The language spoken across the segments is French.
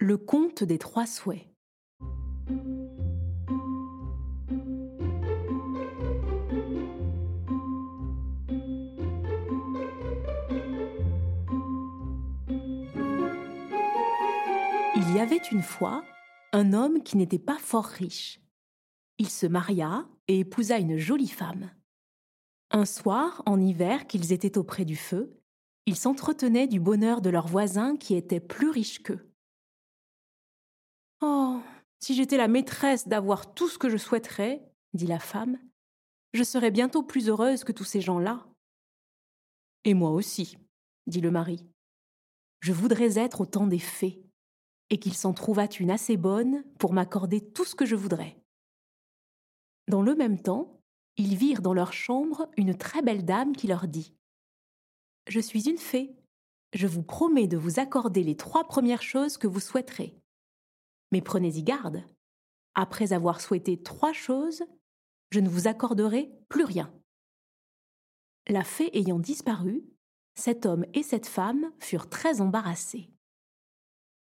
Le conte des trois souhaits. Il y avait une fois un homme qui n'était pas fort riche. Il se maria et épousa une jolie femme. Un soir, en hiver, qu'ils étaient auprès du feu, ils s'entretenaient du bonheur de leurs voisins qui étaient plus riches qu'eux. Oh, si j'étais la maîtresse d'avoir tout ce que je souhaiterais, dit la femme, je serais bientôt plus heureuse que tous ces gens-là. Et moi aussi, dit le mari. Je voudrais être au temps des fées, et qu'il s'en trouvât une assez bonne pour m'accorder tout ce que je voudrais. Dans le même temps, ils virent dans leur chambre une très belle dame qui leur dit Je suis une fée. Je vous promets de vous accorder les trois premières choses que vous souhaiterez. Mais prenez-y garde. Après avoir souhaité trois choses, je ne vous accorderai plus rien. La fée ayant disparu, cet homme et cette femme furent très embarrassés.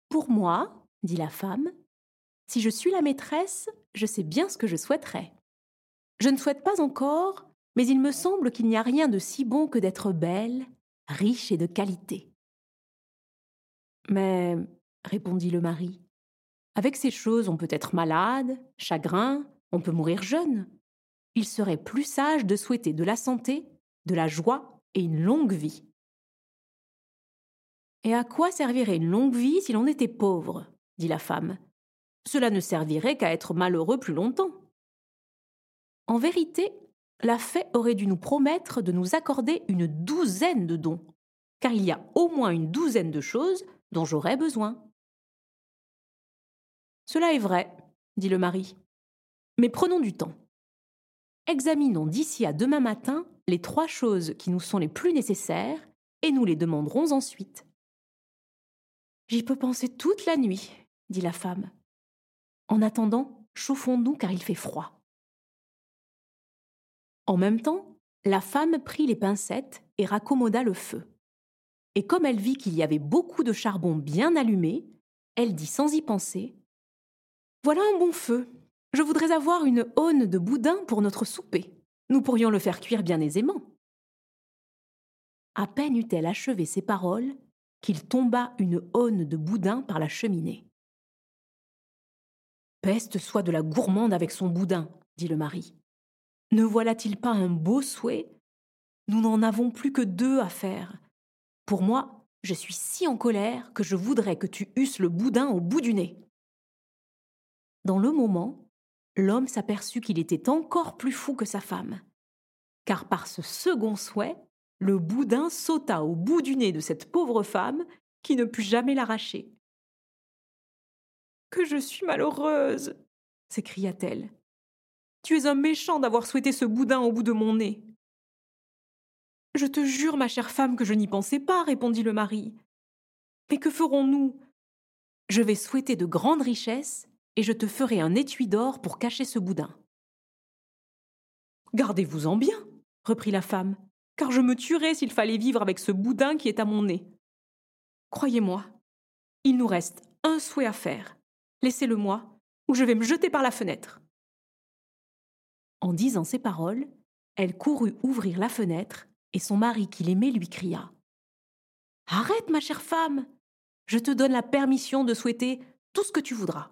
Pour moi, dit la femme, si je suis la maîtresse, je sais bien ce que je souhaiterais. Je ne souhaite pas encore, mais il me semble qu'il n'y a rien de si bon que d'être belle, riche et de qualité. Mais, répondit le mari, avec ces choses on peut être malade, chagrin, on peut mourir jeune. Il serait plus sage de souhaiter de la santé, de la joie et une longue vie. Et à quoi servirait une longue vie si l'on était pauvre? dit la femme. Cela ne servirait qu'à être malheureux plus longtemps. En vérité, la fée aurait dû nous promettre de nous accorder une douzaine de dons, car il y a au moins une douzaine de choses dont j'aurais besoin. Cela est vrai, dit le mari. Mais prenons du temps. Examinons d'ici à demain matin les trois choses qui nous sont les plus nécessaires et nous les demanderons ensuite. J'y peux penser toute la nuit, dit la femme. En attendant, chauffons-nous car il fait froid. En même temps, la femme prit les pincettes et raccommoda le feu. Et comme elle vit qu'il y avait beaucoup de charbon bien allumé, elle dit sans y penser Voilà un bon feu. Je voudrais avoir une aune de boudin pour notre souper. Nous pourrions le faire cuire bien aisément. À peine eut-elle achevé ces paroles qu'il tomba une aune de boudin par la cheminée. Peste soit de la gourmande avec son boudin, dit le mari. Ne voilà-t-il pas un beau souhait? Nous n'en avons plus que deux à faire. Pour moi, je suis si en colère que je voudrais que tu eusses le boudin au bout du nez. Dans le moment, l'homme s'aperçut qu'il était encore plus fou que sa femme, car par ce second souhait, le boudin sauta au bout du nez de cette pauvre femme qui ne put jamais l'arracher. Que je suis malheureuse s'écria-t-elle. Tu es un méchant d'avoir souhaité ce boudin au bout de mon nez. Je te jure, ma chère femme, que je n'y pensais pas, répondit le mari. Mais que ferons-nous? Je vais souhaiter de grandes richesses, et je te ferai un étui d'or pour cacher ce boudin. Gardez-vous-en bien, reprit la femme, car je me tuerais s'il fallait vivre avec ce boudin qui est à mon nez. Croyez-moi, il nous reste un souhait à faire. Laissez-le moi, ou je vais me jeter par la fenêtre. En disant ces paroles, elle courut ouvrir la fenêtre, et son mari qui l'aimait lui cria. Arrête, ma chère femme. Je te donne la permission de souhaiter tout ce que tu voudras.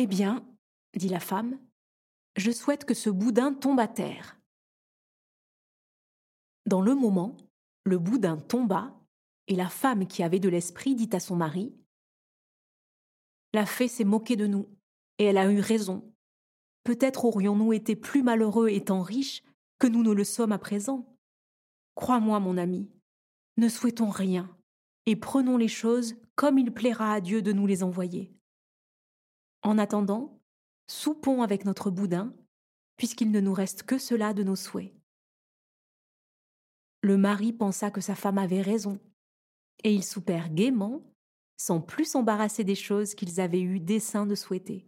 Eh bien, dit la femme, je souhaite que ce boudin tombe à terre. Dans le moment, le boudin tomba, et la femme qui avait de l'esprit dit à son mari La fée s'est moquée de nous, et elle a eu raison. Peut-être aurions-nous été plus malheureux étant riches que nous ne le sommes à présent. Crois-moi, mon ami, ne souhaitons rien, et prenons les choses comme il plaira à Dieu de nous les envoyer. En attendant, soupons avec notre boudin, puisqu'il ne nous reste que cela de nos souhaits. Le mari pensa que sa femme avait raison, et ils soupèrent gaiement, sans plus s'embarrasser des choses qu'ils avaient eu dessein de souhaiter.